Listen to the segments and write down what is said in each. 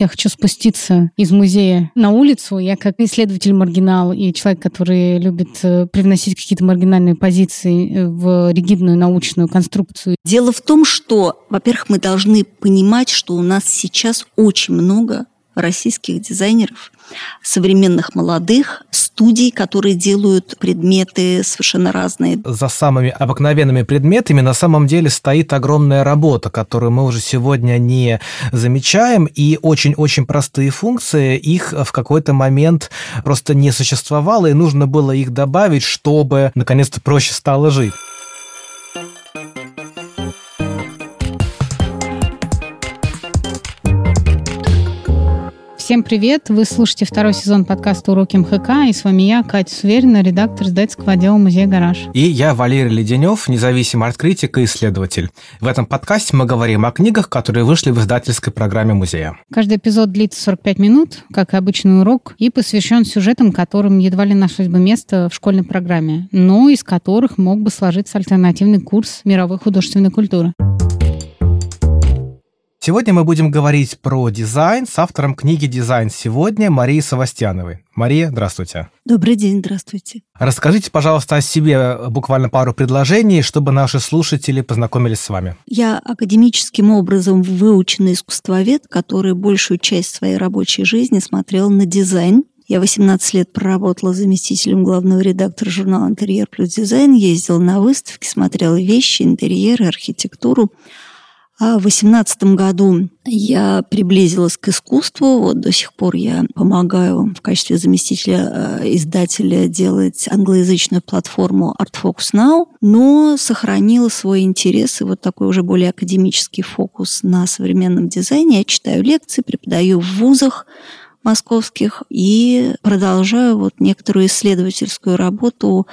Я хочу спуститься из музея на улицу. Я как исследователь-маргинал и человек, который любит э, привносить какие-то маргинальные позиции э, в ригидную научную конструкцию. Дело в том, что, во-первых, мы должны понимать, что у нас сейчас очень много российских дизайнеров, современных молодых студий, которые делают предметы совершенно разные. За самыми обыкновенными предметами на самом деле стоит огромная работа, которую мы уже сегодня не замечаем, и очень-очень простые функции, их в какой-то момент просто не существовало, и нужно было их добавить, чтобы наконец-то проще стало жить. Всем привет! Вы слушаете второй сезон подкаста «Уроки МХК», и с вами я, Катя Суверина, редактор издательского отдела музея «Гараж». И я, Валерий Леденев, независимый арт-критик и исследователь. В этом подкасте мы говорим о книгах, которые вышли в издательской программе музея. Каждый эпизод длится 45 минут, как и обычный урок, и посвящен сюжетам, которым едва ли нашлось бы место в школьной программе, но из которых мог бы сложиться альтернативный курс мировой художественной культуры. Сегодня мы будем говорить про дизайн с автором книги «Дизайн сегодня» Марией Савастьяновой. Мария, здравствуйте. Добрый день, здравствуйте. Расскажите, пожалуйста, о себе буквально пару предложений, чтобы наши слушатели познакомились с вами. Я академическим образом выученный искусствовед, который большую часть своей рабочей жизни смотрел на дизайн, я 18 лет проработала заместителем главного редактора журнала «Интерьер плюс дизайн», ездила на выставки, смотрела вещи, интерьеры, архитектуру. А в 2018 году я приблизилась к искусству. Вот до сих пор я помогаю в качестве заместителя э, издателя делать англоязычную платформу ArtFocus Now, но сохранила свой интерес и вот такой уже более академический фокус на современном дизайне. Я читаю лекции, преподаю в вузах, московских и продолжаю вот некоторую исследовательскую работу,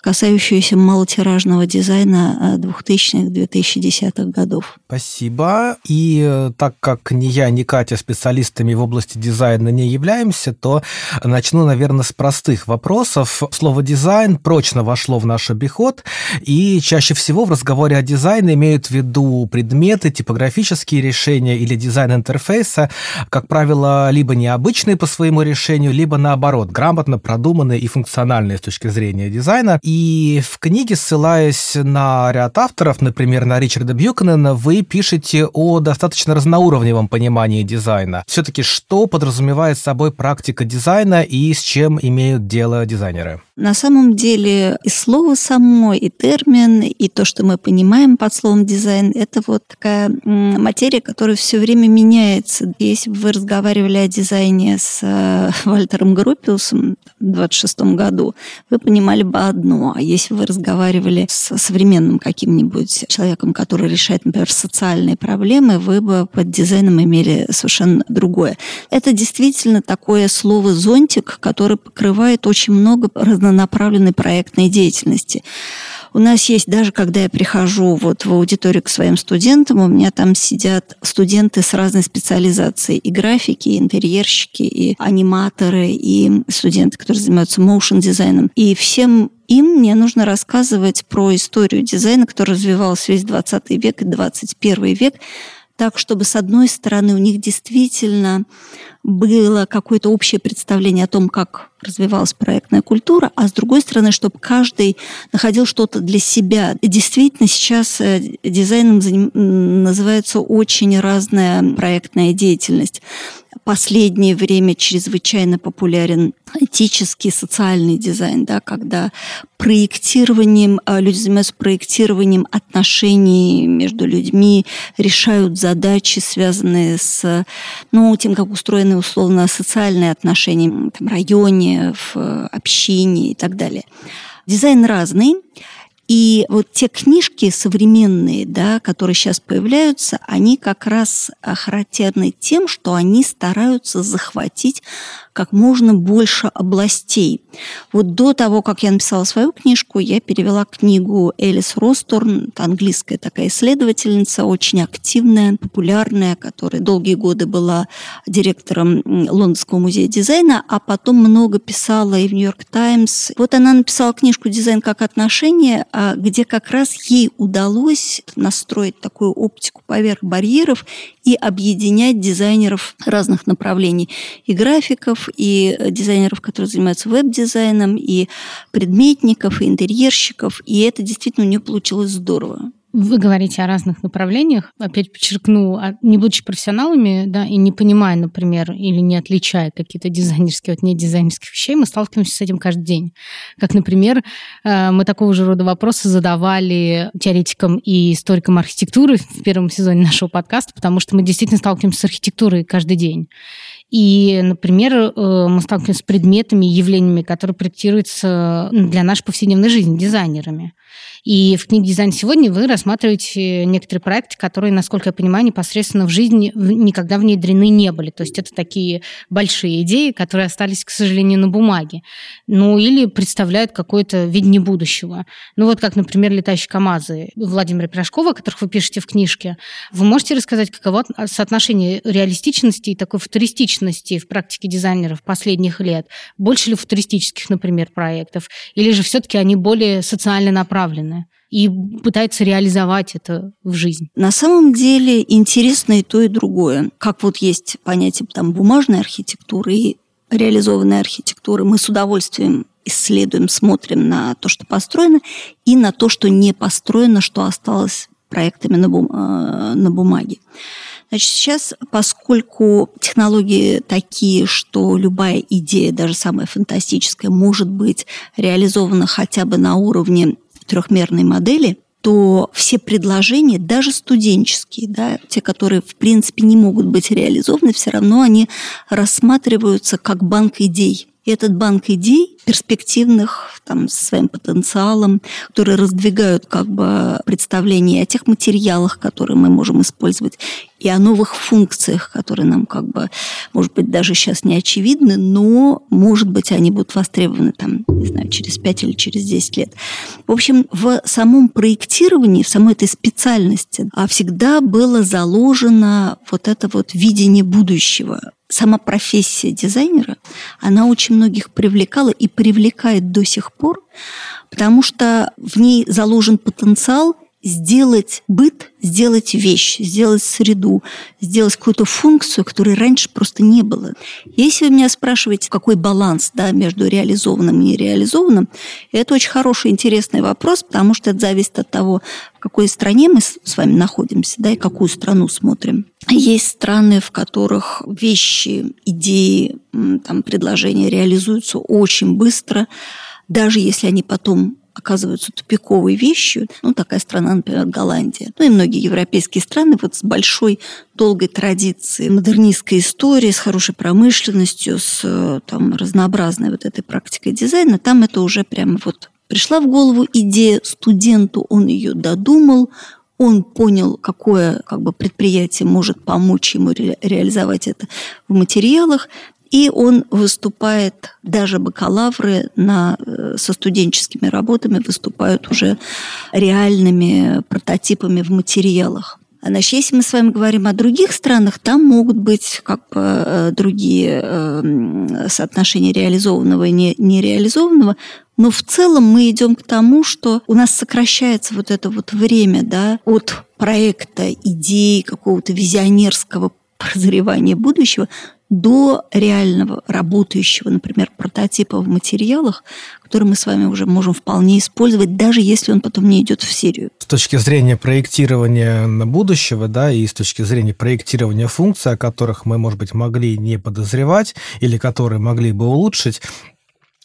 касающуюся малотиражного дизайна 2000-2010-х э, годов. Спасибо. И э, так как ни я, ни Катя специалистами в области дизайна не являемся, то начну, наверное, с простых вопросов. Слово «дизайн» прочно вошло в наш обиход, и чаще всего в разговоре о дизайне имеют в виду предметы, типографические решения или дизайн интерфейса, как правило, либо необычные, обычные по своему решению, либо наоборот, грамотно продуманные и функциональные с точки зрения дизайна. И в книге, ссылаясь на ряд авторов, например, на Ричарда Бьюкенена, вы пишете о достаточно разноуровневом понимании дизайна. Все-таки что подразумевает собой практика дизайна и с чем имеют дело дизайнеры? На самом деле и слово само, и термин, и то, что мы понимаем под словом дизайн, это вот такая материя, которая все время меняется. Если бы вы разговаривали о дизайне с э, Вальтером Гропиусом в 26 году, вы понимали бы одно. А если вы разговаривали с современным каким-нибудь человеком, который решает, например, социальные проблемы, вы бы под дизайном имели совершенно другое. Это действительно такое слово «зонтик», которое покрывает очень много разнонаправленной проектной деятельности. У нас есть, даже когда я прихожу вот в аудиторию к своим студентам, у меня там сидят студенты с разной специализацией. И графики, и интерьерщики, и аниматоры, и студенты, которые занимаются моушен-дизайном. И всем им мне нужно рассказывать про историю дизайна, который развивался весь 20 век и 21 век, так, чтобы, с одной стороны, у них действительно было какое-то общее представление о том, как развивалась проектная культура, а с другой стороны, чтобы каждый находил что-то для себя. Действительно, сейчас э, дизайном называется очень разная проектная деятельность последнее время чрезвычайно популярен этический социальный дизайн, да, когда проектированием, а, люди занимаются проектированием отношений между людьми, решают задачи, связанные с ну, тем, как устроены условно социальные отношения в районе, в общине и так далее. Дизайн разный. И вот те книжки современные, да, которые сейчас появляются, они как раз характерны тем, что они стараются захватить как можно больше областей. Вот до того, как я написала свою книжку, я перевела книгу Элис Росторн, английская такая исследовательница, очень активная, популярная, которая долгие годы была директором Лондонского музея дизайна, а потом много писала и в Нью-Йорк Таймс. Вот она написала книжку «Дизайн как отношение», а, где как раз ей удалось настроить такую оптику поверх барьеров и объединять дизайнеров разных направлений. И графиков, и дизайнеров, которые занимаются веб-дизайном, и предметников, и интерьерщиков. И это действительно у нее получилось здорово. Вы говорите о разных направлениях. Опять подчеркну, а не будучи профессионалами, да, и не понимая, например, или не отличая какие-то дизайнерские от недизайнерских вещей, мы сталкиваемся с этим каждый день. Как, например, э, мы такого же рода вопросы задавали теоретикам и историкам архитектуры в первом сезоне нашего подкаста, потому что мы действительно сталкиваемся с архитектурой каждый день. И, например, э, мы сталкиваемся с предметами и явлениями, которые проектируются для нашей повседневной жизни дизайнерами. И в книге «Дизайн сегодня» вы рассматриваете некоторые проекты, которые, насколько я понимаю, непосредственно в жизни никогда внедрены не были. То есть это такие большие идеи, которые остались, к сожалению, на бумаге. Ну, или представляют какое-то видение будущего. Ну, вот как, например, «Летающие КАМАЗы» Владимира Пирожкова, о которых вы пишете в книжке. Вы можете рассказать, каково соотношение реалистичности и такой футуристичности в практике дизайнеров последних лет? Больше ли футуристических, например, проектов? Или же все-таки они более социально направлены? И пытается реализовать это в жизнь. На самом деле интересно и то, и другое. Как вот есть понятие там бумажной архитектуры и реализованной архитектуры, мы с удовольствием исследуем, смотрим на то, что построено, и на то, что не построено, что осталось проектами на, бум- э, на бумаге. Значит, сейчас, поскольку технологии такие, что любая идея, даже самая фантастическая, может быть реализована хотя бы на уровне трехмерной модели, то все предложения, даже студенческие, да, те, которые в принципе не могут быть реализованы, все равно они рассматриваются как банк идей. И этот банк идей перспективных, там, со своим потенциалом, которые раздвигают как бы представление о тех материалах, которые мы можем использовать, и о новых функциях, которые нам как бы, может быть, даже сейчас не очевидны, но, может быть, они будут востребованы там, не знаю, через 5 или через 10 лет. В общем, в самом проектировании, в самой этой специальности а всегда было заложено вот это вот видение будущего, сама профессия дизайнера, она очень многих привлекала и привлекает до сих пор, потому что в ней заложен потенциал сделать быт, сделать вещь, сделать среду, сделать какую-то функцию, которой раньше просто не было. Если вы меня спрашиваете, какой баланс да, между реализованным и нереализованным, это очень хороший, интересный вопрос, потому что это зависит от того, в какой стране мы с вами находимся, да, и какую страну смотрим. Есть страны, в которых вещи, идеи, там, предложения реализуются очень быстро, даже если они потом оказываются тупиковой вещью. Ну, такая страна, например, Голландия. Ну, и многие европейские страны вот с большой, долгой традицией модернистской истории, с хорошей промышленностью, с там, разнообразной вот этой практикой дизайна, там это уже прямо вот пришла в голову идея студенту, он ее додумал, он понял, какое как бы, предприятие может помочь ему ре- реализовать это в материалах, и он выступает, даже бакалавры на, э, со студенческими работами выступают уже реальными прототипами в материалах. Значит, если мы с вами говорим о других странах, там могут быть как бы э, другие э, соотношения реализованного и нереализованного, но в целом мы идем к тому, что у нас сокращается вот это вот время да, от проекта, идеи, какого-то визионерского прозревания будущего до реального работающего, например, прототипа в материалах, который мы с вами уже можем вполне использовать, даже если он потом не идет в серию. С точки зрения проектирования будущего, да, и с точки зрения проектирования функций, о которых мы, может быть, могли не подозревать или которые могли бы улучшить,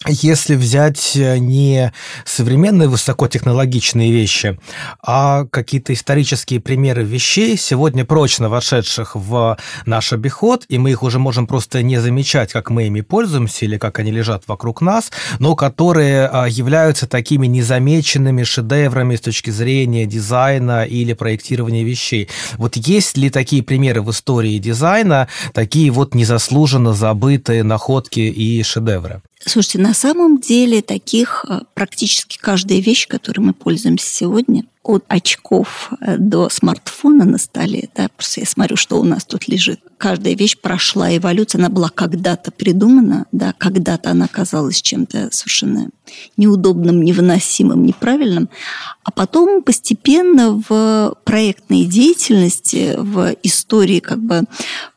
если взять э, не современные высокотехнологичные вещи, а какие-то исторические примеры вещей, сегодня прочно вошедших в наш обиход, и мы их уже можем просто не замечать, как мы ими пользуемся или как они лежат вокруг нас, но которые а, являются такими незамеченными шедеврами с точки зрения дизайна или проектирования вещей. Вот есть ли такие примеры в истории дизайна, такие вот незаслуженно забытые находки и шедевры? Слушайте, на самом деле таких э, практически каждая вещь, которой мы пользуемся сегодня, от очков э, до смартфона на столе, да, просто я смотрю, что у нас тут лежит. Каждая вещь прошла эволюцию, она была когда-то придумана, да, когда-то она казалась чем-то совершенно неудобным, невыносимым, неправильным, а потом постепенно в проектной деятельности, в истории как бы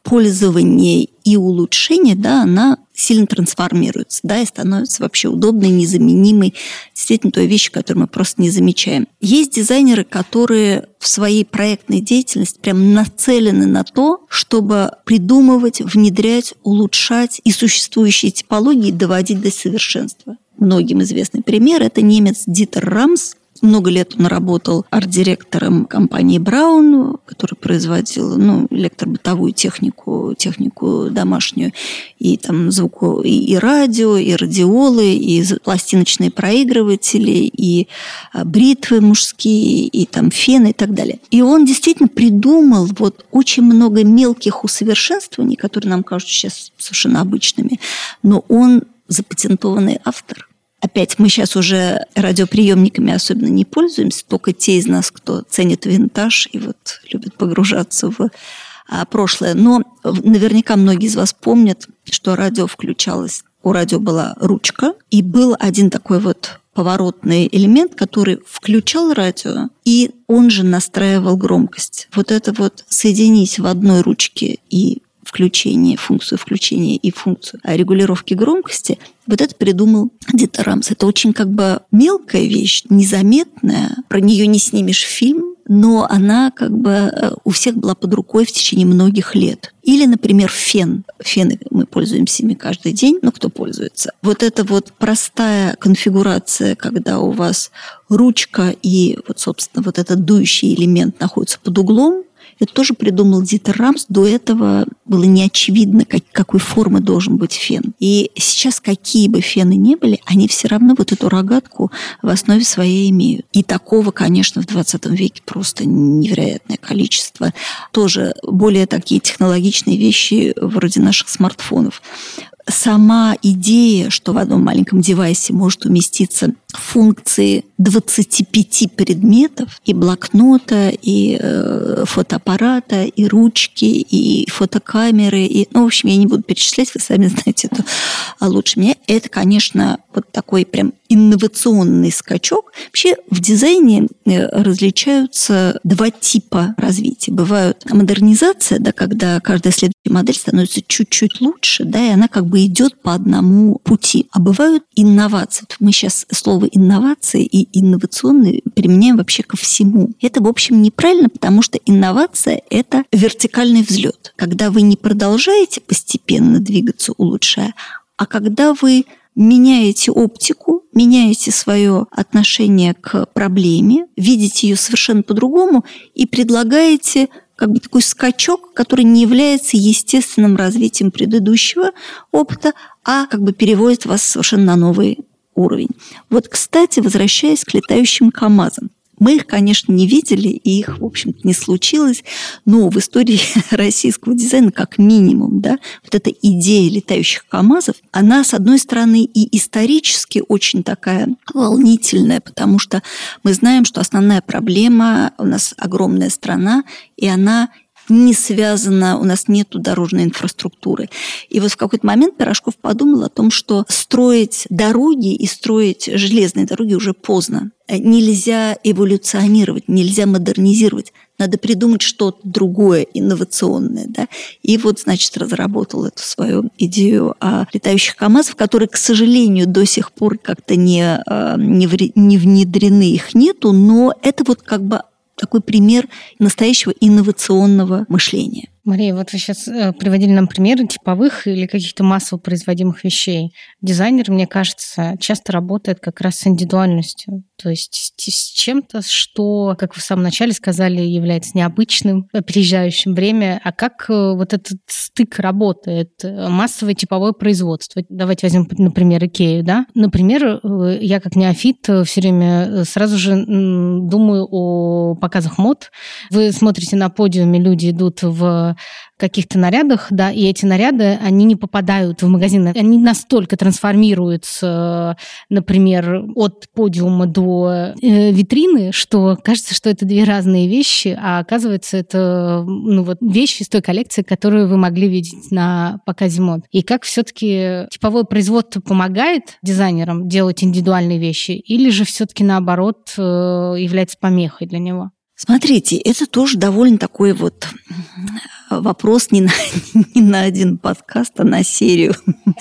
пользования и улучшения, да, она сильно трансформируется, да, и становится вообще удобной, незаменимой, действительно той вещью, которую мы просто не замечаем. Есть дизайнеры, которые в своей проектной деятельности прям нацелены на то, чтобы придумывать, внедрять, улучшать и существующие типологии доводить до совершенства. Многим известный пример – это немец Дитер Рамс, много лет он работал арт-директором компании Браун, которая производила ну, электробытовую технику, технику домашнюю, и там звуку, и, и радио, и радиолы, и пластиночные проигрыватели, и а, бритвы мужские, и там фены и так далее. И он действительно придумал вот очень много мелких усовершенствований, которые нам кажутся сейчас совершенно обычными, но он запатентованный автор. Опять мы сейчас уже радиоприемниками особенно не пользуемся, только те из нас, кто ценит винтаж и вот любит погружаться в а, прошлое. Но наверняка многие из вас помнят, что радио включалось. У радио была ручка, и был один такой вот поворотный элемент, который включал радио, и он же настраивал громкость. Вот это вот соединить в одной ручке и включение, функцию включения и функцию регулировки громкости, вот это придумал Дита Рамс. Это очень как бы мелкая вещь, незаметная, про нее не снимешь фильм, но она как бы э, у всех была под рукой в течение многих лет. Или, например, фен. Фены мы пользуемся ими каждый день, но кто пользуется? Вот эта вот простая конфигурация, когда у вас ручка и вот, собственно, вот этот дующий элемент находится под углом, это тоже придумал Дитер Рамс. До этого было не очевидно, как, какой формы должен быть фен. И сейчас какие бы фены ни были, они все равно вот эту рогатку в основе своей имеют. И такого, конечно, в 20 веке просто невероятное количество. Тоже более такие технологичные вещи вроде наших смартфонов сама идея, что в одном маленьком девайсе может уместиться функции 25 предметов, и блокнота, и э, фотоаппарата, и ручки, и фотокамеры, и, ну, в общем, я не буду перечислять, вы сами знаете это а лучше меня. Это, конечно, вот такой прям инновационный скачок. Вообще в дизайне э, различаются два типа развития. Бывают модернизация, да, когда каждая следующая модель становится чуть-чуть лучше, да, и она как бы идет по одному пути. А бывают инновации. Мы сейчас слово инновации и инновационные применяем вообще ко всему. Это, в общем, неправильно, потому что инновация – это вертикальный взлет. Когда вы не продолжаете постепенно двигаться, улучшая, а когда вы меняете оптику, меняете свое отношение к проблеме, видите ее совершенно по-другому и предлагаете как бы такой скачок, который не является естественным развитием предыдущего опыта, а как бы переводит вас совершенно на новый уровень. Вот, кстати, возвращаясь к летающим КАМАЗам. Мы их, конечно, не видели, и их, в общем-то, не случилось, но в истории российского дизайна как минимум, да, вот эта идея летающих КАМАЗов, она, с одной стороны, и исторически очень такая волнительная, потому что мы знаем, что основная проблема, у нас огромная страна, и она не связано, у нас нет дорожной инфраструктуры. И вот в какой-то момент Пирожков подумал о том, что строить дороги и строить железные дороги уже поздно. Нельзя эволюционировать, нельзя модернизировать. Надо придумать что-то другое, инновационное. Да? И вот, значит, разработал эту свою идею о летающих КАМАЗах, которые, к сожалению, до сих пор как-то не, а, не, не внедрены, их нету, но это вот как бы такой пример настоящего инновационного мышления. Мария, вот вы сейчас э, приводили нам примеры типовых или каких-то массово производимых вещей. Дизайнер, мне кажется, часто работает как раз с индивидуальностью, то есть с чем-то, что, как вы в самом начале сказали, является необычным, опережающим время. А как э, вот этот стык работает? Массовое типовое производство. Давайте возьмем, например, Икею, да? Например, э, я как неофит все время сразу же думаю о показах мод. Вы смотрите на подиуме, люди идут в каких-то нарядах, да, и эти наряды, они не попадают в магазин, они настолько трансформируются, например, от подиума до э, витрины, что кажется, что это две разные вещи, а оказывается, это ну, вот вещи из той коллекции, которую вы могли видеть на показе мод. И как все-таки типовое производство помогает дизайнерам делать индивидуальные вещи, или же все-таки наоборот э, является помехой для него? Смотрите, это тоже довольно такой вот вопрос не на, не на один подкаст, а на серию.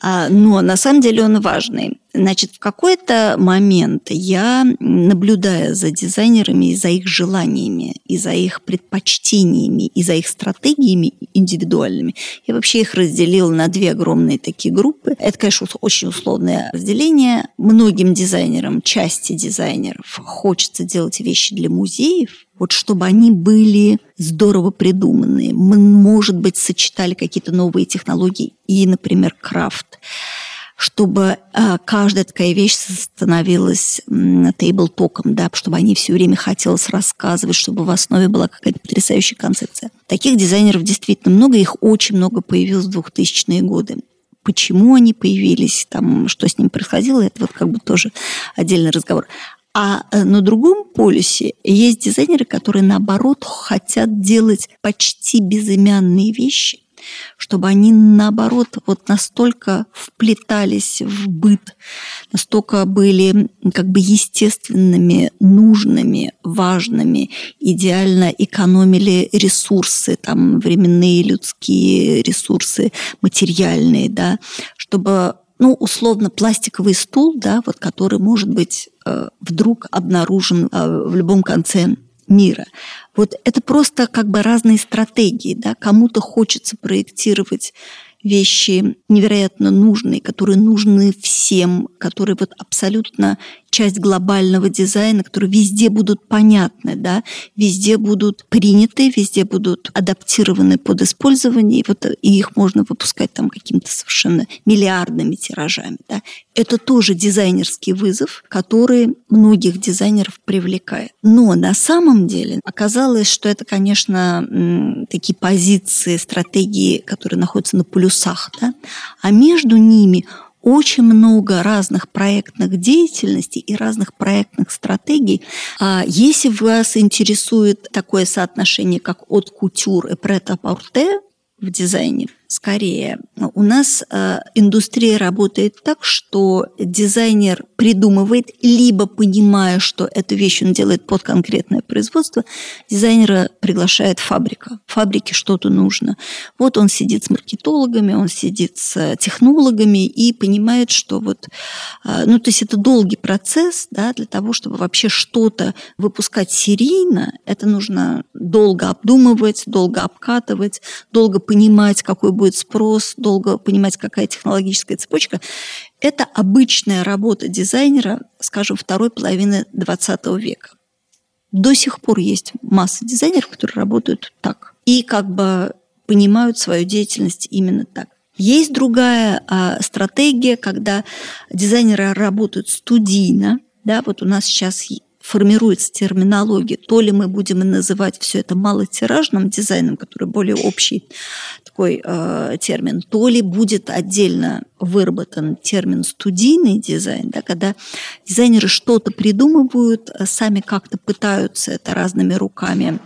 А, но на самом деле он важный. Значит, в какой-то момент я, наблюдая за дизайнерами и за их желаниями, и за их предпочтениями, и за их стратегиями индивидуальными, я вообще их разделила на две огромные такие группы. Это, конечно, очень условное разделение. Многим дизайнерам, части дизайнеров хочется делать вещи для музеев, вот чтобы они были здорово придуманные. Может быть, сочетали какие-то новые технологии и, например, крафт чтобы э, каждая такая вещь становилась тейбл-током, да, чтобы они все время хотелось рассказывать, чтобы в основе была какая-то потрясающая концепция. Таких дизайнеров действительно много, их очень много появилось в 2000-е годы. Почему они появились, там, что с ними происходило, это вот как бы тоже отдельный разговор. А э, на другом полюсе есть дизайнеры, которые, наоборот, хотят делать почти безымянные вещи, чтобы они, наоборот, вот настолько вплетались в быт, настолько были как бы естественными, нужными, важными, идеально экономили ресурсы, там, временные людские ресурсы, материальные, да, чтобы ну, условно, пластиковый стул, да, вот, который может быть э, вдруг обнаружен э, в любом конце мира. Вот это просто как бы разные стратегии, да, кому-то хочется проектировать вещи невероятно нужные, которые нужны всем, которые вот абсолютно часть глобального дизайна, которые везде будут понятны, да, везде будут приняты, везде будут адаптированы под использование, и, вот, и их можно выпускать там какими-то совершенно миллиардными тиражами. Да. Это тоже дизайнерский вызов, который многих дизайнеров привлекает. Но на самом деле оказалось, что это, конечно, такие позиции, стратегии, которые находятся на полюсах, да, а между ними очень много разных проектных деятельностей и разных проектных стратегий. А если вас интересует такое соотношение, как от кутюр и прет-а-порте в дизайне, скорее. У нас э, индустрия работает так, что дизайнер придумывает, либо понимая, что эту вещь он делает под конкретное производство, дизайнера приглашает фабрика. Фабрике что-то нужно. Вот он сидит с маркетологами, он сидит с технологами и понимает, что вот, э, ну, то есть это долгий процесс, да, для того, чтобы вообще что-то выпускать серийно, это нужно долго обдумывать, долго обкатывать, долго понимать, какой будет спрос, долго понимать, какая технологическая цепочка. Это обычная работа дизайнера, скажем, второй половины 20 века. До сих пор есть масса дизайнеров, которые работают так. И как бы понимают свою деятельность именно так. Есть другая а, стратегия, когда дизайнеры работают студийно. Да, вот у нас сейчас формируется терминология, то ли мы будем называть все это малотиражным дизайном, который более общий такой э, термин, то ли будет отдельно выработан термин студийный дизайн, да, когда дизайнеры что-то придумывают, э, сами как-то пытаются это разными руками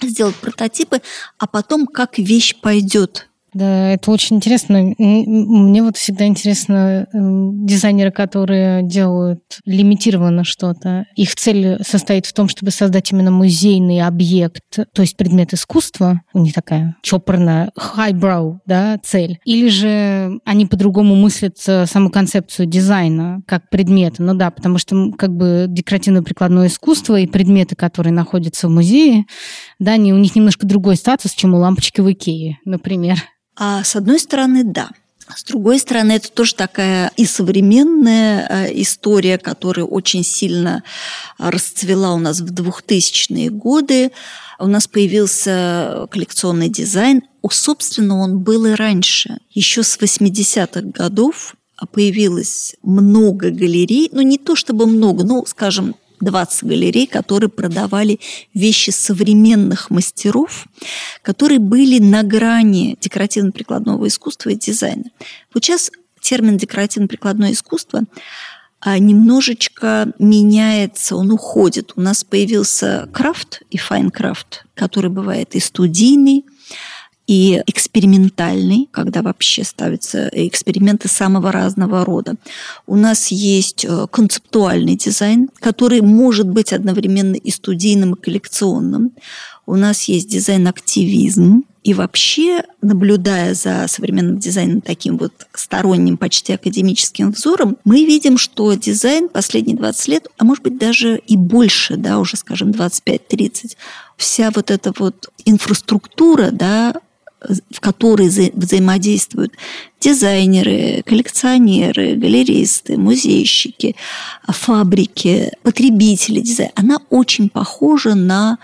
сделать прототипы, а потом как вещь пойдет да, это очень интересно. Мне вот всегда интересно эм, дизайнеры, которые делают лимитированно что-то. Их цель состоит в том, чтобы создать именно музейный объект, то есть предмет искусства. У них такая чопорная highbrow да, цель. Или же они по-другому мыслят саму концепцию дизайна как предмета. Ну да, потому что как бы декоративно-прикладное искусство и предметы, которые находятся в музее, да, они, у них немножко другой статус, чем у лампочки в Икее, например. А с одной стороны, да. С другой стороны, это тоже такая и современная э, история, которая очень сильно расцвела у нас в 2000-е годы. У нас появился коллекционный дизайн. Собственно, он был и раньше. Еще с 80-х годов появилось много галерей. Ну, не то чтобы много, ну, скажем, 20 галерей, которые продавали вещи современных мастеров, которые были на грани декоративно-прикладного искусства и дизайна. Вот сейчас термин декоративно-прикладное искусство а, немножечко меняется, он уходит. У нас появился крафт и fine craft, который бывает и студийный, и экспериментальный, когда вообще ставятся эксперименты самого разного рода. У нас есть э, концептуальный дизайн, который может быть одновременно и студийным, и коллекционным. У нас есть дизайн-активизм, и вообще, наблюдая за современным дизайном таким вот сторонним, почти академическим взором, мы видим, что дизайн последние 20 лет, а может быть даже и больше, да, уже, скажем, 25-30, вся вот эта вот инфраструктура, да, в которой взаимодействуют дизайнеры, коллекционеры, галеристы, музейщики, фабрики, потребители дизайна, она очень похожа на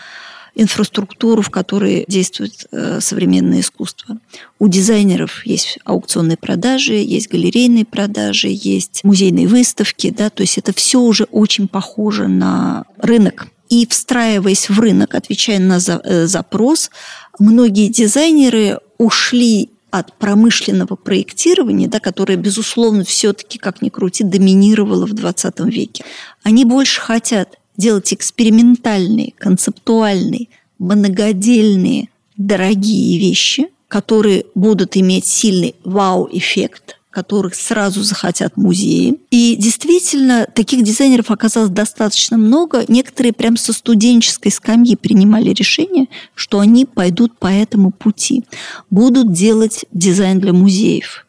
инфраструктуру, в которой действует э, современное искусство. У дизайнеров есть аукционные продажи, есть галерейные продажи, есть музейные выставки, да, то есть это все уже очень похоже на рынок. И встраиваясь в рынок, отвечая на э, запрос, многие дизайнеры ушли от промышленного проектирования, да, которое, безусловно, все-таки, как ни крути, доминировало в 20 веке. Они больше хотят делать экспериментальные, концептуальные, многодельные, дорогие вещи, которые будут иметь сильный вау-эффект, которых сразу захотят музеи. И действительно, таких дизайнеров оказалось достаточно много. Некоторые прям со студенческой скамьи принимали решение, что они пойдут по этому пути. Будут делать дизайн для музеев.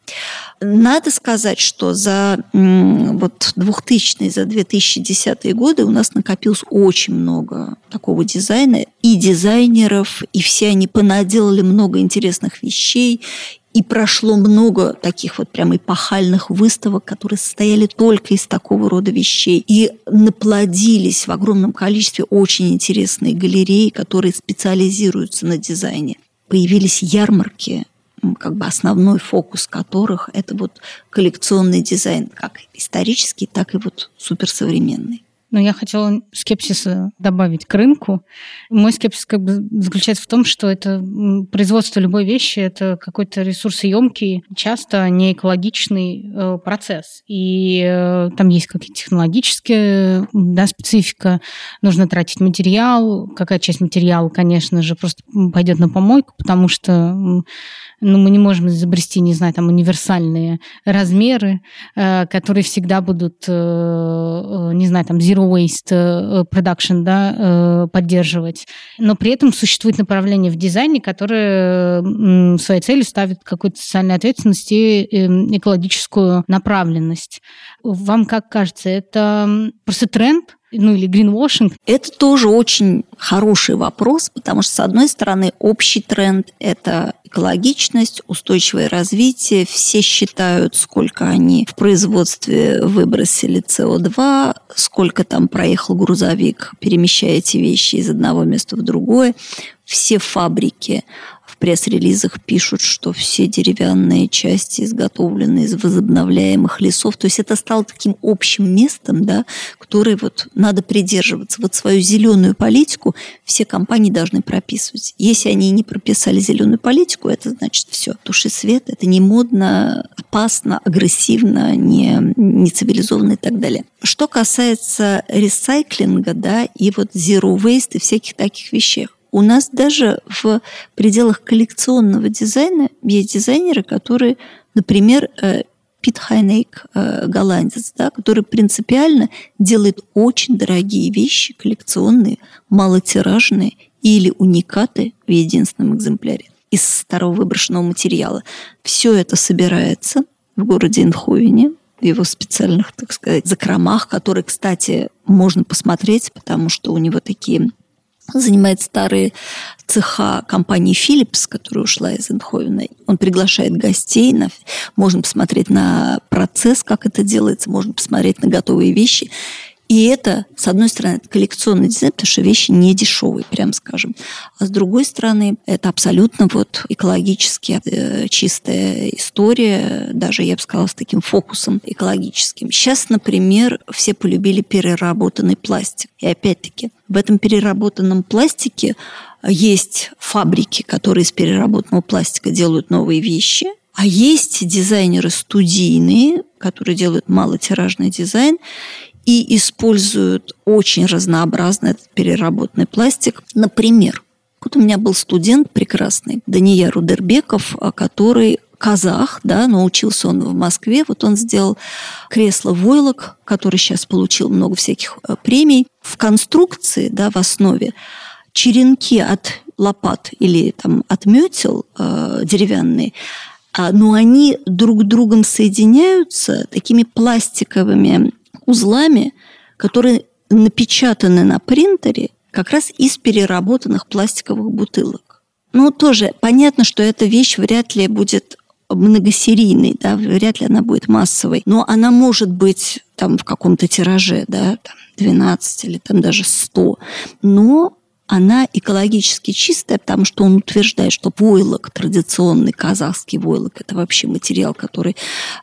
Надо сказать, что за вот 2000 за 2010 годы у нас накопилось очень много такого дизайна и дизайнеров, и все они понаделали много интересных вещей, и прошло много таких вот прям эпохальных выставок, которые состояли только из такого рода вещей. И наплодились в огромном количестве очень интересные галереи, которые специализируются на дизайне. Появились ярмарки, как бы основной фокус которых это вот коллекционный дизайн, как исторический, так и вот суперсовременный. Но я хотела скепсис добавить к рынку. Мой скепсис как бы заключается в том, что это производство любой вещи, это какой-то ресурсоемкий, часто не экологичный э, процесс. И э, там есть какие-то технологические да, специфика, нужно тратить материал, какая часть материала, конечно же, просто пойдет на помойку, потому что ну, мы не можем изобрести, не знаю, там универсальные размеры, э, которые всегда будут, не знаю, там zero waste production, да, поддерживать. Но при этом существует направление в дизайне, которое своей целью ставит какую-то социальную ответственность и экологическую направленность. Вам как кажется, это просто тренд, ну или гринвошинг? Это тоже очень хороший вопрос, потому что, с одной стороны, общий тренд – это экологичность, устойчивое развитие. Все считают, сколько они в производстве выбросили СО2, сколько там проехал грузовик, перемещая эти вещи из одного места в другое. Все фабрики в пресс-релизах пишут, что все деревянные части изготовлены из возобновляемых лесов. То есть это стало таким общим местом, да, которое вот надо придерживаться. Вот свою зеленую политику все компании должны прописывать. Если они не прописали зеленую политику, это значит все. Туши свет, это не модно, опасно, агрессивно, не, не цивилизованно и так далее. Что касается ресайклинга, да, и вот zero waste и всяких таких вещей, у нас даже в пределах коллекционного дизайна есть дизайнеры, которые, например, э, Пит Хайнейк, э, голландец, да, который принципиально делает очень дорогие вещи, коллекционные, малотиражные или уникаты в единственном экземпляре из старого выброшенного материала. Все это собирается в городе Инховене, в его специальных, так сказать, закромах, которые, кстати, можно посмотреть, потому что у него такие занимает старые цеха компании Philips, которая ушла из Эндховена. Он приглашает гостей, на, можно посмотреть на процесс, как это делается, можно посмотреть на готовые вещи. И это, с одной стороны, это коллекционный дизайн, потому что вещи не дешевые, прям скажем. А с другой стороны, это абсолютно вот экологически э, чистая история, даже, я бы сказала, с таким фокусом экологическим. Сейчас, например, все полюбили переработанный пластик. И опять-таки, в этом переработанном пластике есть фабрики, которые из переработанного пластика делают новые вещи, а есть дизайнеры студийные, которые делают малотиражный дизайн, и используют очень разнообразный этот переработанный пластик. Например, вот у меня был студент прекрасный, Дания Рудербеков, а, который казах, да, но учился он в Москве. Вот он сделал кресло войлок, который сейчас получил много всяких э, премий. В конструкции, да, в основе черенки от лопат или там от метел э, деревянные, а, но они друг другом соединяются такими пластиковыми узлами, которые напечатаны на принтере как раз из переработанных пластиковых бутылок. Ну, тоже понятно, что эта вещь вряд ли будет многосерийной, да, вряд ли она будет массовой, но она может быть там в каком-то тираже, да, там 12 или там даже 100, но она экологически чистая, потому что он утверждает, что войлок, традиционный казахский войлок, это вообще материал, который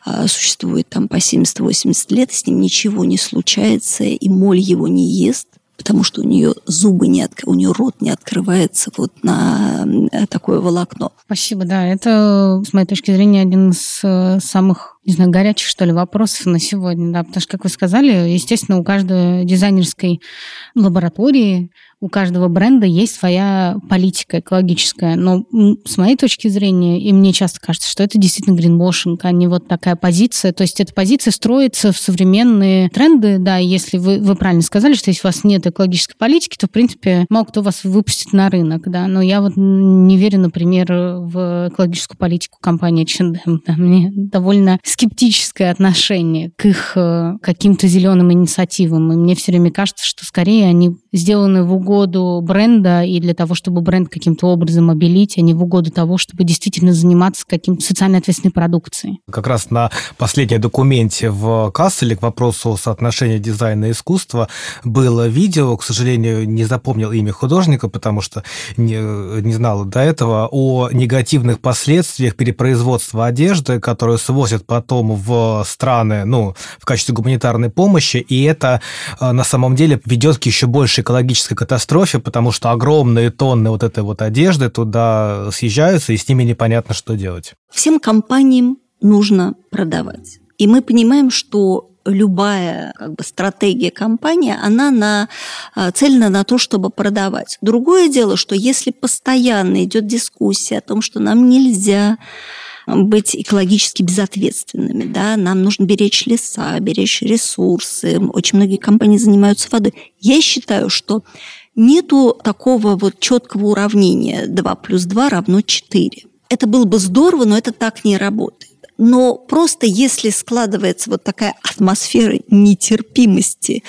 э, существует там по 70-80 лет, с ним ничего не случается, и моль его не ест потому что у нее зубы не от... у нее рот не открывается вот на такое волокно. Спасибо, да, это с моей точки зрения один из э, самых не знаю, горячих, что ли, вопросов на сегодня, да, потому что, как вы сказали, естественно, у каждой дизайнерской лаборатории у каждого бренда есть своя политика экологическая. Но с моей точки зрения, и мне часто кажется, что это действительно гринвошинг, а не вот такая позиция. То есть эта позиция строится в современные тренды. Да, если вы, вы правильно сказали, что если у вас нет экологической политики, то, в принципе, мало кто вас выпустит на рынок. Да. Но я вот не верю, например, в экологическую политику компании H&M. Да. Мне довольно скептическое отношение к их э, каким-то зеленым инициативам. И мне все время кажется, что скорее они сделаны в угоду бренда и для того, чтобы бренд каким-то образом обелить, а не в угоду того, чтобы действительно заниматься каким-то социально ответственной продукцией. Как раз на последнем документе в Касселе к вопросу соотношения дизайна и искусства было видео, к сожалению, не запомнил имя художника, потому что не, не знал до этого, о негативных последствиях перепроизводства одежды, которую свозят потом в страны, ну, в качестве гуманитарной помощи, и это э, на самом деле ведет к еще большей экологической катастрофе, потому что огромные тонны вот этой вот одежды туда съезжаются, и с ними непонятно, что делать. Всем компаниям нужно продавать. И мы понимаем, что любая как бы, стратегия компании, она на, а, цельна на то, чтобы продавать. Другое дело, что если постоянно идет дискуссия о том, что нам нельзя быть экологически безответственными. Да? Нам нужно беречь леса, беречь ресурсы. Очень многие компании занимаются водой. Я считаю, что нету такого вот четкого уравнения 2 плюс 2 равно 4. Это было бы здорово, но это так не работает. Но просто если складывается вот такая атмосфера нетерпимости,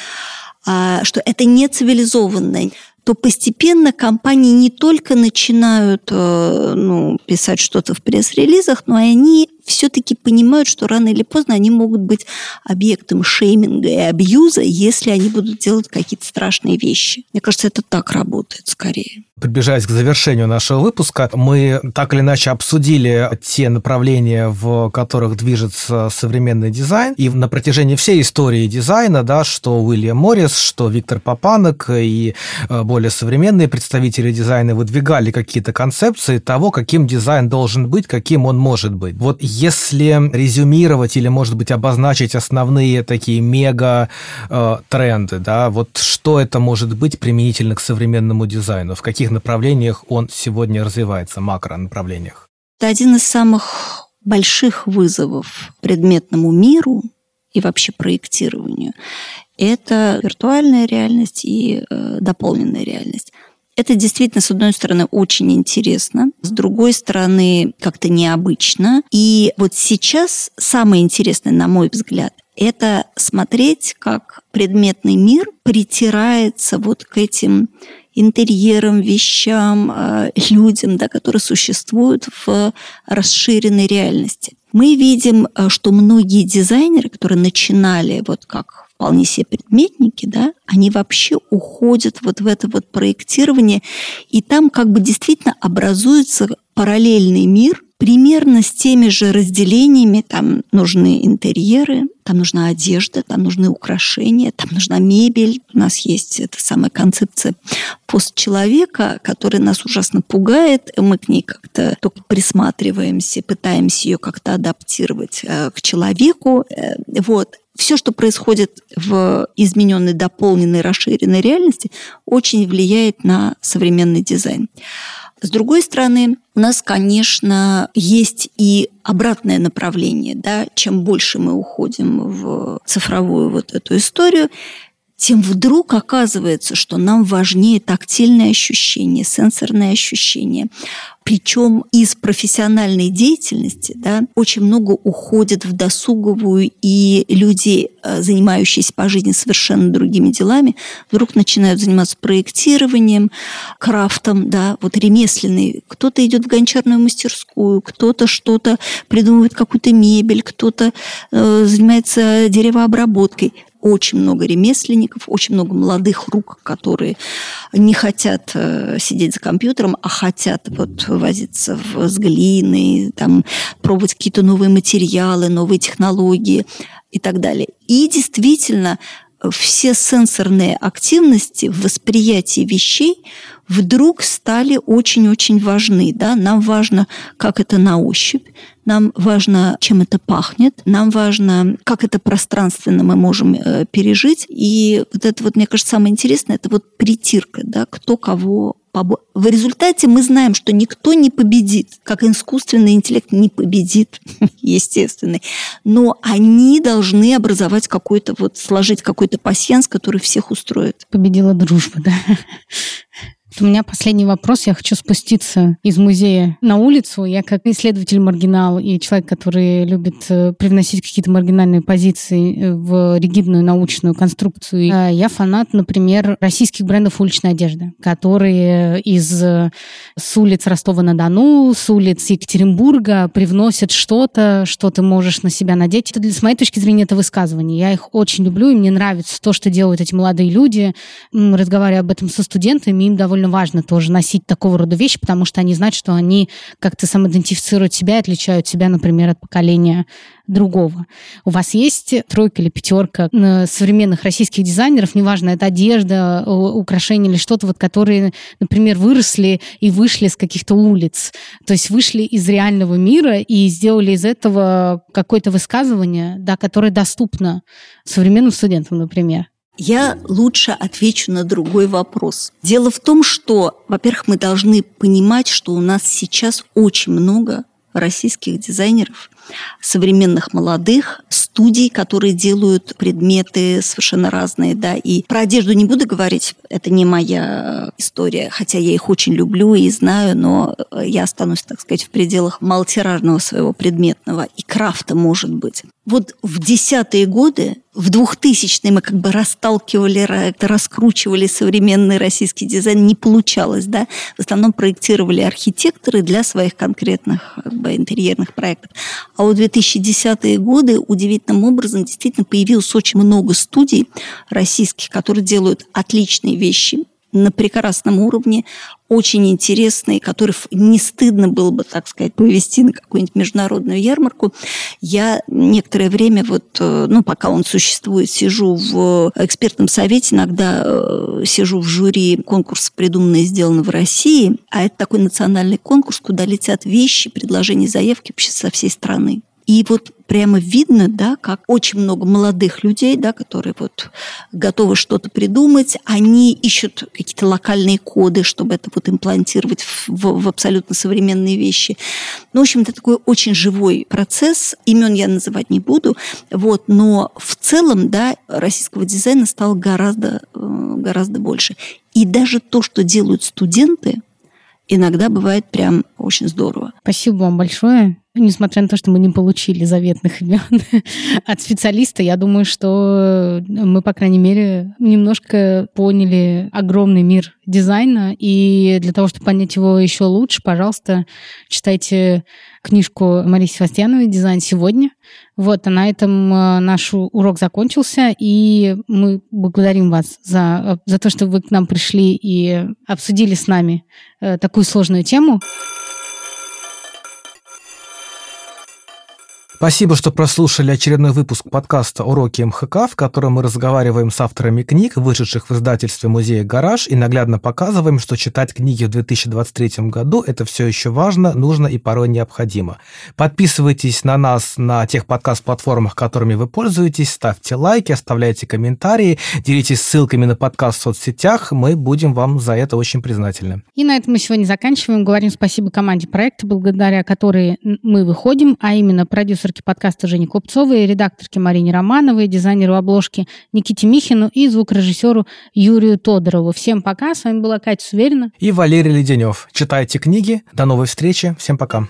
а, что это не цивилизованное, то постепенно компании не только начинают э, ну, писать что-то в пресс-релизах, но и они все-таки понимают, что рано или поздно они могут быть объектом шейминга и абьюза, если они будут делать какие-то страшные вещи. Мне кажется, это так работает скорее. Приближаясь к завершению нашего выпуска, мы так или иначе обсудили те направления, в которых движется современный дизайн. И на протяжении всей истории дизайна, да, что Уильям Моррис, что Виктор Папанек и э, более современные представители дизайна выдвигали какие-то концепции того, каким дизайн должен быть, каким он может быть. Вот если резюмировать или, может быть, обозначить основные такие мега-тренды, да, вот что это может быть применительно к современному дизайну? В каких направлениях он сегодня развивается, макронаправлениях? Это один из самых больших вызовов предметному миру и вообще проектированию. Это виртуальная реальность и э, дополненная реальность. Это действительно, с одной стороны, очень интересно, с другой стороны, как-то необычно. И вот сейчас самое интересное, на мой взгляд, это смотреть, как предметный мир притирается вот к этим интерьерам, вещам, э, людям, да, которые существуют в расширенной реальности. Мы видим, э, что многие дизайнеры, которые начинали вот как вполне себе предметники, да, они вообще уходят вот в это вот проектирование, и там как бы действительно образуется параллельный мир, примерно с теми же разделениями. Там нужны интерьеры, там нужна одежда, там нужны украшения, там нужна мебель. У нас есть эта самая концепция постчеловека, которая нас ужасно пугает. Мы к ней как-то только присматриваемся, пытаемся ее как-то адаптировать э, к человеку. Э, вот все, что происходит в измененной, дополненной, расширенной реальности, очень влияет на современный дизайн. С другой стороны, у нас, конечно, есть и обратное направление. Да? Чем больше мы уходим в цифровую вот эту историю, тем вдруг оказывается, что нам важнее тактильное ощущение, сенсорное ощущение. Причем из профессиональной деятельности да, очень много уходит в досуговую, и люди, э, занимающиеся по жизни совершенно другими делами, вдруг начинают заниматься проектированием, крафтом, да, вот ремесленный. Кто-то идет в гончарную мастерскую, кто-то что-то придумывает какую-то мебель, кто-то э, занимается деревообработкой очень много ремесленников, очень много молодых рук, которые не хотят э, сидеть за компьютером, а хотят вот возиться в, с глиной, там, пробовать какие-то новые материалы, новые технологии и так далее. И действительно, все сенсорные активности в восприятии вещей вдруг стали очень-очень важны. Да? Нам важно, как это на ощупь, нам важно, чем это пахнет, нам важно, как это пространственно мы можем э, пережить. И вот это вот, мне кажется, самое интересное, это вот притирка, да, кто кого в результате мы знаем, что никто не победит, как искусственный интеллект не победит, естественный. Но они должны образовать какой-то, вот сложить какой-то пассианс, который всех устроит. Победила дружба, да. У меня последний вопрос. Я хочу спуститься из музея на улицу. Я как исследователь маргинал и человек, который любит э, привносить какие-то маргинальные позиции э, в ригидную научную конструкцию. Э, я фанат, например, российских брендов уличной одежды, которые из с улиц Ростова-на-Дону, с улиц Екатеринбурга привносят что-то, что ты можешь на себя надеть. Это, с моей точки зрения, это высказывание. Я их очень люблю, и мне нравится то, что делают эти молодые люди. Разговаривая об этом со студентами, им довольно довольно важно тоже носить такого рода вещи, потому что они знают, что они как-то самоидентифицируют себя и отличают себя, например, от поколения другого. У вас есть тройка или пятерка современных российских дизайнеров, неважно, это одежда, украшения или что-то, вот, которые, например, выросли и вышли с каких-то улиц, то есть вышли из реального мира и сделали из этого какое-то высказывание, да, которое доступно современным студентам, например. Я лучше отвечу на другой вопрос. Дело в том, что, во-первых, мы должны понимать, что у нас сейчас очень много российских дизайнеров, современных молодых студий, которые делают предметы совершенно разные, да, и про одежду не буду говорить, это не моя история, хотя я их очень люблю и знаю, но я останусь, так сказать, в пределах малотиражного своего предметного и крафта, может быть. Вот в десятые годы, в 2000-е мы как бы расталкивали, раскручивали современный российский дизайн, не получалось, да. В основном проектировали архитекторы для своих конкретных как бы, интерьерных проектов. А вот 2010-е годы удивительным образом действительно появилось очень много студий российских, которые делают отличные вещи, на прекрасном уровне, очень интересные, которых не стыдно было бы, так сказать, повести на какую-нибудь международную ярмарку. Я некоторое время, вот, э, ну, пока он существует, сижу в экспертном совете, иногда э, сижу в жюри конкурса «Придуманное и сделано в России», а это такой национальный конкурс, куда летят вещи, предложения, заявки вообще со всей страны. И вот прямо видно, да, как очень много молодых людей, да, которые вот готовы что-то придумать, они ищут какие-то локальные коды, чтобы это вот имплантировать в, в, абсолютно современные вещи. Ну, в общем, это такой очень живой процесс. Имен я называть не буду, вот, но в целом, да, российского дизайна стало гораздо, э, гораздо больше. И даже то, что делают студенты, иногда бывает прям очень здорово. Спасибо вам большое. несмотря на то, что мы не получили заветных имен от специалиста, я думаю, что мы, по крайней мере, немножко поняли огромный мир дизайна, и для того, чтобы понять его еще лучше, пожалуйста, читайте книжку Марии Севастьяновой «Дизайн сегодня». Вот, а на этом э, наш урок закончился, и мы благодарим вас за, за то, что вы к нам пришли и обсудили с нами э, такую сложную тему. Спасибо, что прослушали очередной выпуск подкаста «Уроки МХК», в котором мы разговариваем с авторами книг, вышедших в издательстве музея «Гараж», и наглядно показываем, что читать книги в 2023 году – это все еще важно, нужно и порой необходимо. Подписывайтесь на нас на тех подкаст-платформах, которыми вы пользуетесь, ставьте лайки, оставляйте комментарии, делитесь ссылками на подкаст в соцсетях, мы будем вам за это очень признательны. И на этом мы сегодня заканчиваем. Говорим спасибо команде проекта, благодаря которой мы выходим, а именно продюсер продюсерке подкаста Жене Купцовой, редакторке Марине Романовой, дизайнеру обложки Никите Михину и звукорежиссеру Юрию Тодорову. Всем пока. С вами была Катя Суверина. И Валерий Леденев. Читайте книги. До новой встречи. Всем пока.